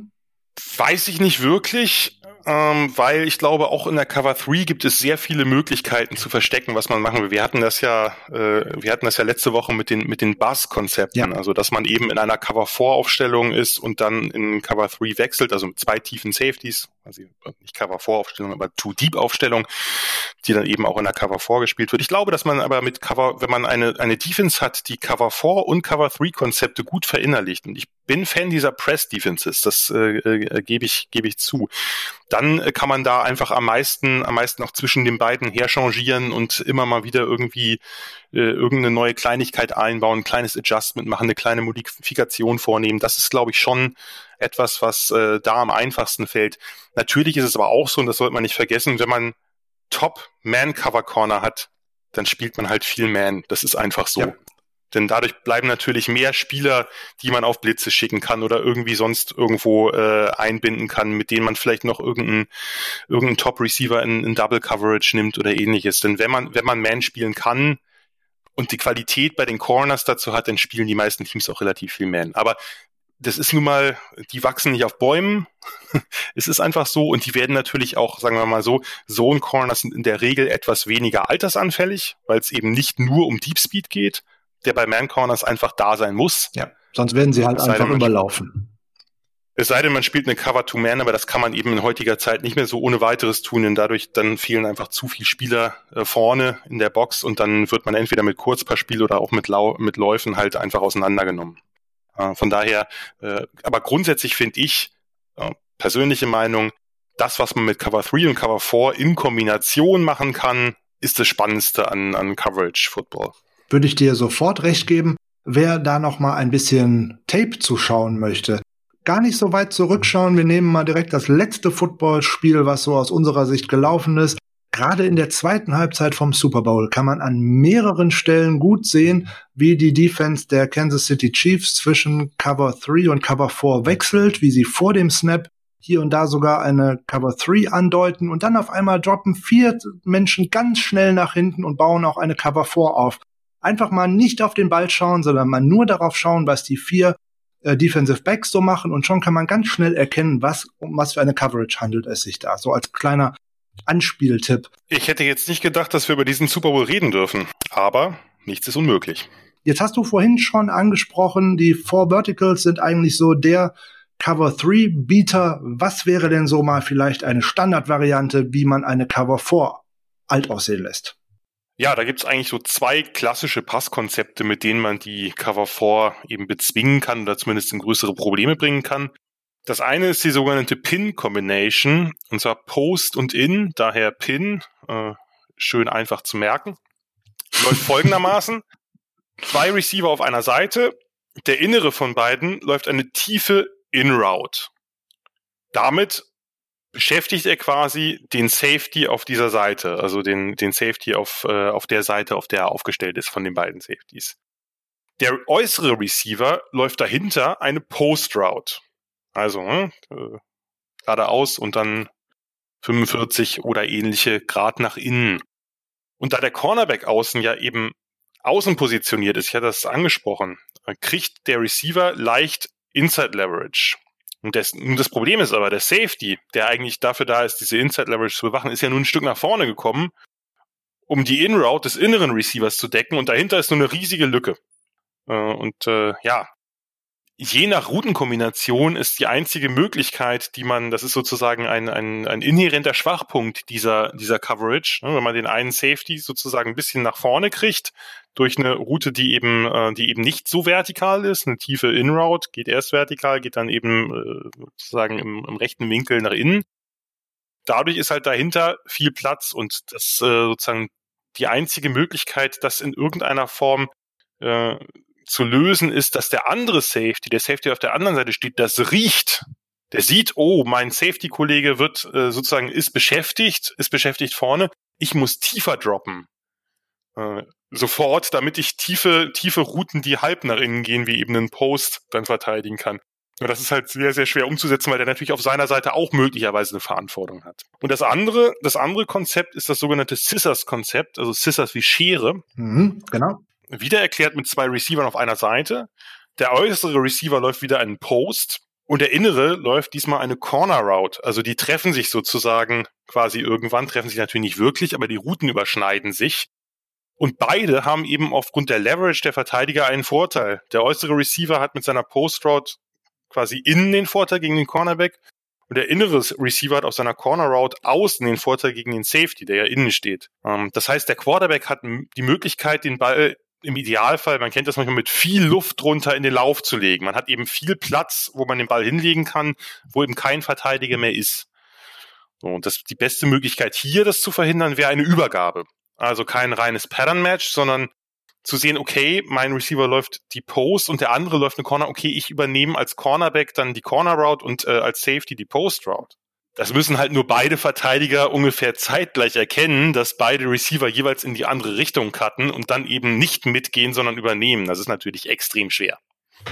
Weiß ich nicht wirklich ähm, weil ich glaube, auch in der Cover 3 gibt es sehr viele Möglichkeiten zu verstecken, was man machen will. Wir hatten das ja, äh, wir hatten das ja letzte Woche mit den, mit den Bus-Konzepten, ja. also dass man eben in einer Cover 4 Aufstellung ist und dann in Cover 3 wechselt, also mit zwei tiefen Safeties, also nicht Cover 4 Aufstellung, aber Too Deep Aufstellung, die dann eben auch in der Cover 4 gespielt wird. Ich glaube, dass man aber mit Cover, wenn man eine, eine Defense hat, die Cover 4 und Cover 3 Konzepte gut verinnerlicht, und ich bin Fan dieser Press Defenses, das äh, äh, gebe ich, gebe ich zu dann äh, kann man da einfach am meisten, am meisten auch zwischen den beiden herchangieren und immer mal wieder irgendwie äh, irgendeine neue Kleinigkeit einbauen, ein kleines Adjustment machen, eine kleine Modifikation vornehmen. Das ist, glaube ich, schon etwas, was äh, da am einfachsten fällt. Natürlich ist es aber auch so, und das sollte man nicht vergessen, wenn man Top Man Cover Corner hat, dann spielt man halt viel Man. Das ist einfach so. Ja. Denn dadurch bleiben natürlich mehr Spieler, die man auf Blitze schicken kann oder irgendwie sonst irgendwo äh, einbinden kann, mit denen man vielleicht noch irgendeinen irgendeinen Top-Receiver in, in Double Coverage nimmt oder ähnliches. Denn wenn man, wenn man Man spielen kann und die Qualität bei den Corners dazu hat, dann spielen die meisten Teams auch relativ viel Man. Aber das ist nun mal, die wachsen nicht auf Bäumen. [laughs] es ist einfach so und die werden natürlich auch, sagen wir mal so, Zone Corners sind in der Regel etwas weniger altersanfällig, weil es eben nicht nur um Deep Speed geht, der bei Man Corners einfach da sein muss. Ja, sonst werden sie halt einfach überlaufen. Es sei denn, man spielt eine Cover to Man, aber das kann man eben in heutiger Zeit nicht mehr so ohne weiteres tun, denn dadurch dann fehlen einfach zu viele Spieler äh, vorne in der Box und dann wird man entweder mit Kurzpassspiel oder auch mit, Lau mit Läufen halt einfach auseinandergenommen. Äh, von daher, äh, aber grundsätzlich finde ich, äh, persönliche Meinung, das, was man mit Cover 3 und Cover 4 in Kombination machen kann, ist das Spannendste an, an Coverage Football würde ich dir sofort recht geben. Wer da noch mal ein bisschen Tape zuschauen möchte, gar nicht so weit zurückschauen. Wir nehmen mal direkt das letzte Footballspiel, was so aus unserer Sicht gelaufen ist. Gerade in der zweiten Halbzeit vom Super Bowl kann man an mehreren Stellen gut sehen, wie die Defense der Kansas City Chiefs zwischen Cover 3 und Cover 4 wechselt, wie sie vor dem Snap hier und da sogar eine Cover 3 andeuten und dann auf einmal droppen vier Menschen ganz schnell nach hinten und bauen auch eine Cover 4 auf einfach mal nicht auf den Ball schauen, sondern mal nur darauf schauen, was die vier äh, Defensive Backs so machen und schon kann man ganz schnell erkennen, was um was für eine Coverage handelt es sich da. So als kleiner Anspieltipp. Ich hätte jetzt nicht gedacht, dass wir über diesen Super Bowl reden dürfen, aber nichts ist unmöglich. Jetzt hast du vorhin schon angesprochen, die Four Verticals sind eigentlich so der Cover 3 Beater. Was wäre denn so mal vielleicht eine Standardvariante, wie man eine Cover 4 alt aussehen lässt? Ja, da gibt's eigentlich so zwei klassische Passkonzepte, mit denen man die Cover 4 eben bezwingen kann oder zumindest in größere Probleme bringen kann. Das eine ist die sogenannte Pin-Combination, und zwar Post und In, daher Pin, äh, schön einfach zu merken. Läuft folgendermaßen. Zwei Receiver auf einer Seite, der innere von beiden läuft eine tiefe In-Route. Damit beschäftigt er quasi den Safety auf dieser Seite, also den, den Safety auf, äh, auf der Seite, auf der er aufgestellt ist von den beiden Safeties. Der äußere Receiver läuft dahinter eine Post Route. Also hm, äh, geradeaus und dann 45 oder ähnliche Grad nach innen. Und da der Cornerback außen ja eben außen positioniert ist, ich hatte das angesprochen, kriegt der Receiver leicht Inside Leverage. Und das, das Problem ist aber, der Safety, der eigentlich dafür da ist, diese Inside Leverage zu bewachen, ist ja nun ein Stück nach vorne gekommen, um die In-Route des inneren Receivers zu decken und dahinter ist nur eine riesige Lücke. Äh, und äh, ja, je nach Routenkombination ist die einzige Möglichkeit, die man, das ist sozusagen ein, ein, ein inhärenter Schwachpunkt dieser, dieser Coverage, ne, wenn man den einen Safety sozusagen ein bisschen nach vorne kriegt, durch eine Route, die eben, äh, die eben nicht so vertikal ist, eine tiefe In-Route, geht erst vertikal, geht dann eben äh, sozusagen im, im rechten Winkel nach innen. Dadurch ist halt dahinter viel Platz und das äh, sozusagen die einzige Möglichkeit, das in irgendeiner Form äh, zu lösen ist, dass der andere Safety, der Safety auf der anderen Seite steht, das riecht. Der sieht, oh, mein Safety-Kollege wird äh, sozusagen ist beschäftigt, ist beschäftigt vorne. Ich muss tiefer droppen. Äh, sofort, damit ich tiefe, tiefe Routen, die halb nach innen gehen, wie eben einen Post, dann verteidigen kann. Und das ist halt sehr, sehr schwer umzusetzen, weil der natürlich auf seiner Seite auch möglicherweise eine Verantwortung hat. Und das andere, das andere Konzept ist das sogenannte Scissors-Konzept, also Scissors wie Schere. Mhm, genau wieder erklärt mit zwei Receivern auf einer Seite. Der äußere Receiver läuft wieder einen Post und der innere läuft diesmal eine Corner Route. Also die treffen sich sozusagen quasi irgendwann, treffen sich natürlich nicht wirklich, aber die Routen überschneiden sich. Und beide haben eben aufgrund der Leverage der Verteidiger einen Vorteil. Der äußere Receiver hat mit seiner Post Route quasi innen den Vorteil gegen den Cornerback und der innere Receiver hat auf seiner Corner Route außen den Vorteil gegen den Safety, der ja innen steht. Ähm, das heißt, der Quarterback hat die Möglichkeit, den Ball im Idealfall, man kennt das manchmal mit viel Luft drunter in den Lauf zu legen. Man hat eben viel Platz, wo man den Ball hinlegen kann, wo eben kein Verteidiger mehr ist. Und das, die beste Möglichkeit hier, das zu verhindern, wäre eine Übergabe. Also kein reines Pattern-Match, sondern zu sehen, okay, mein Receiver läuft die Post und der andere läuft eine Corner, okay, ich übernehme als Cornerback dann die Corner Route und äh, als Safety die Post Route. Das müssen halt nur beide Verteidiger ungefähr zeitgleich erkennen, dass beide Receiver jeweils in die andere Richtung cutten und dann eben nicht mitgehen, sondern übernehmen. Das ist natürlich extrem schwer.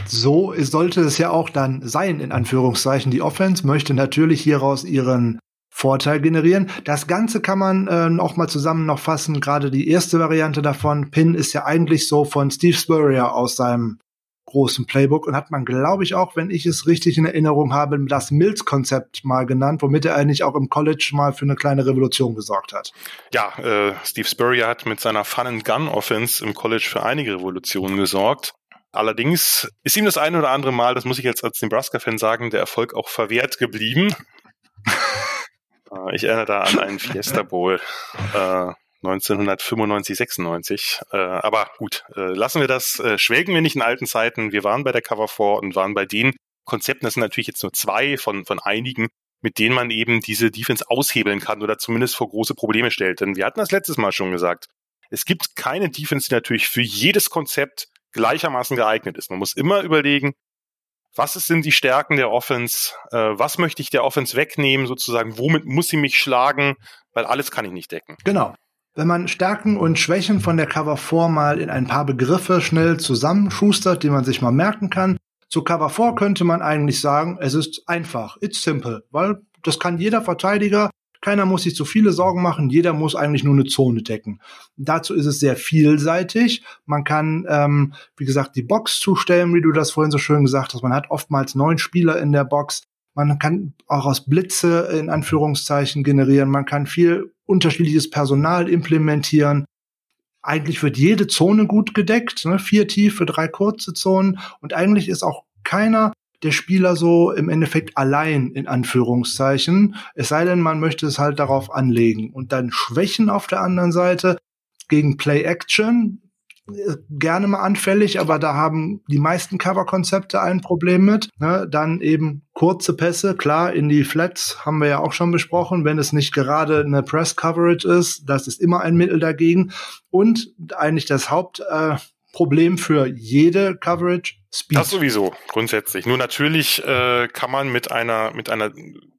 So sollte es ja auch dann sein, in Anführungszeichen. Die Offense möchte natürlich hieraus ihren Vorteil generieren. Das Ganze kann man äh, auch mal zusammen noch fassen. Gerade die erste Variante davon, Pin, ist ja eigentlich so von Steve Spurrier aus seinem großen Playbook und hat man, glaube ich, auch, wenn ich es richtig in Erinnerung habe, das Mills-Konzept mal genannt, womit er eigentlich auch im College mal für eine kleine Revolution gesorgt hat. Ja, äh, Steve Spurrier hat mit seiner Fun-and-Gun-Offense im College für einige Revolutionen gesorgt. Allerdings ist ihm das eine oder andere Mal, das muss ich jetzt als Nebraska-Fan sagen, der Erfolg auch verwehrt geblieben. [laughs] Äh, ich erinnere da an einen Fiesta Bowl. Äh, 1995, 96. Äh, aber gut, äh, lassen wir das, äh, schwelgen wir nicht in alten Zeiten. Wir waren bei der Cover 4 und waren bei den Konzepten, das sind natürlich jetzt nur zwei von, von einigen, mit denen man eben diese Defense aushebeln kann oder zumindest vor große Probleme stellt. Denn wir hatten das letztes Mal schon gesagt. Es gibt keine Defense, die natürlich für jedes Konzept gleichermaßen geeignet ist. Man muss immer überlegen, was sind die Stärken der Offense, äh, was möchte ich der Offense wegnehmen, sozusagen, womit muss sie mich schlagen, weil alles kann ich nicht decken. Genau. Wenn man Stärken und Schwächen von der Cover 4 mal in ein paar Begriffe schnell zusammenschustert, die man sich mal merken kann, zu Cover 4 könnte man eigentlich sagen, es ist einfach, it's simple, weil das kann jeder Verteidiger, keiner muss sich zu viele Sorgen machen, jeder muss eigentlich nur eine Zone decken. Dazu ist es sehr vielseitig. Man kann, ähm, wie gesagt, die Box zustellen, wie du das vorhin so schön gesagt hast. Man hat oftmals neun Spieler in der Box. Man kann auch aus Blitze in Anführungszeichen generieren. Man kann viel unterschiedliches Personal implementieren. Eigentlich wird jede Zone gut gedeckt, ne? vier tiefe, drei kurze Zonen und eigentlich ist auch keiner der Spieler so im Endeffekt allein in Anführungszeichen, es sei denn, man möchte es halt darauf anlegen und dann Schwächen auf der anderen Seite gegen Play Action gerne mal anfällig, aber da haben die meisten Cover-Konzepte ein Problem mit. Ne? Dann eben kurze Pässe, klar, in die Flats haben wir ja auch schon besprochen, wenn es nicht gerade eine Press-Coverage ist, das ist immer ein Mittel dagegen. Und eigentlich das Hauptproblem äh, für jede Coverage, Speed. Das sowieso, grundsätzlich. Nur natürlich äh, kann man mit einer, mit einer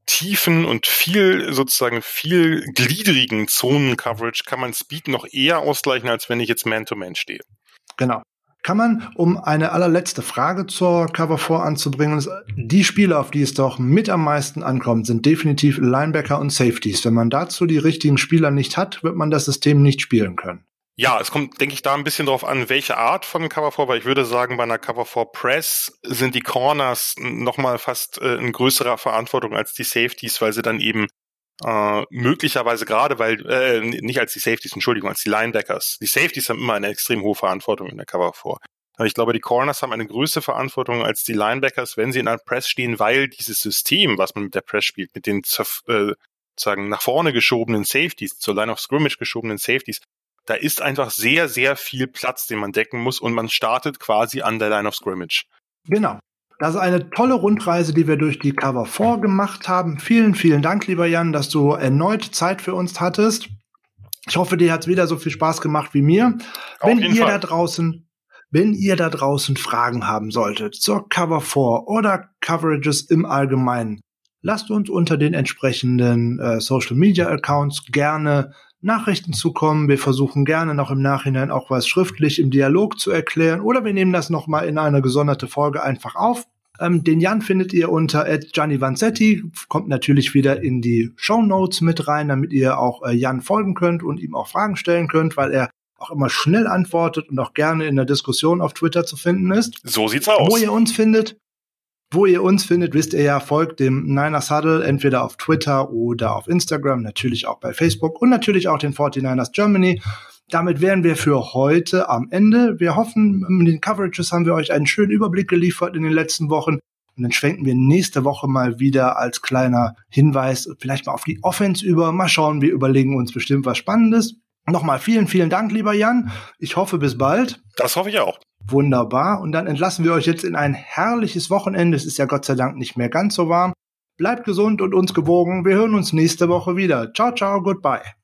tiefen und viel, sozusagen viel gliedrigen Zonen-Coverage kann man Speed noch eher ausgleichen, als wenn ich jetzt Man-to-Man -Man stehe. Genau. Kann man, um eine allerletzte Frage zur Cover 4 anzubringen, die Spiele, auf die es doch mit am meisten ankommt, sind definitiv Linebacker und Safeties. Wenn man dazu die richtigen Spieler nicht hat, wird man das System nicht spielen können. Ja, es kommt, denke ich, da ein bisschen drauf an, welche Art von Cover 4, weil ich würde sagen, bei einer Cover 4 Press sind die Corners nochmal fast äh, in größerer Verantwortung als die Safeties, weil sie dann eben äh, möglicherweise gerade, weil, äh, nicht als die Safeties, Entschuldigung, als die Linebackers. Die Safeties haben immer eine extrem hohe Verantwortung in der Cover 4. Aber ich glaube, die Corners haben eine größere Verantwortung als die Linebackers, wenn sie in einer Press stehen, weil dieses System, was man mit der Press spielt, mit den äh, sagen nach vorne geschobenen Safeties, zur Line of Scrimmage geschobenen Safeties, da ist einfach sehr, sehr viel Platz, den man decken muss und man startet quasi an der Line of Scrimmage. Genau. Das ist eine tolle Rundreise, die wir durch die Cover 4 gemacht haben. Vielen, vielen Dank, lieber Jan, dass du erneut Zeit für uns hattest. Ich hoffe, dir hat es wieder so viel Spaß gemacht wie mir. Auf wenn ihr Fall. da draußen, wenn ihr da draußen Fragen haben solltet zur Cover 4 oder Coverages im Allgemeinen, lasst uns unter den entsprechenden äh, Social Media Accounts gerne Nachrichten zukommen. Wir versuchen gerne noch im Nachhinein auch was schriftlich im Dialog zu erklären oder wir nehmen das nochmal in eine gesonderte Folge einfach auf. Ähm, den Jan findet ihr unter Gianni Vanzetti, kommt natürlich wieder in die Show Notes mit rein, damit ihr auch äh, Jan folgen könnt und ihm auch Fragen stellen könnt, weil er auch immer schnell antwortet und auch gerne in der Diskussion auf Twitter zu finden ist. So sieht's aus. Wo ihr uns findet, wo ihr uns findet, wisst ihr ja, folgt dem Niners Huddle entweder auf Twitter oder auf Instagram, natürlich auch bei Facebook und natürlich auch den 49ers Germany. Damit wären wir für heute am Ende. Wir hoffen, mit den Coverages haben wir euch einen schönen Überblick geliefert in den letzten Wochen. Und dann schwenken wir nächste Woche mal wieder als kleiner Hinweis vielleicht mal auf die Offense über. Mal schauen, wir überlegen uns bestimmt was Spannendes. Nochmal vielen, vielen Dank, lieber Jan. Ich hoffe, bis bald. Das hoffe ich auch. Wunderbar. Und dann entlassen wir euch jetzt in ein herrliches Wochenende. Es ist ja Gott sei Dank nicht mehr ganz so warm. Bleibt gesund und uns gewogen. Wir hören uns nächste Woche wieder. Ciao, ciao, goodbye.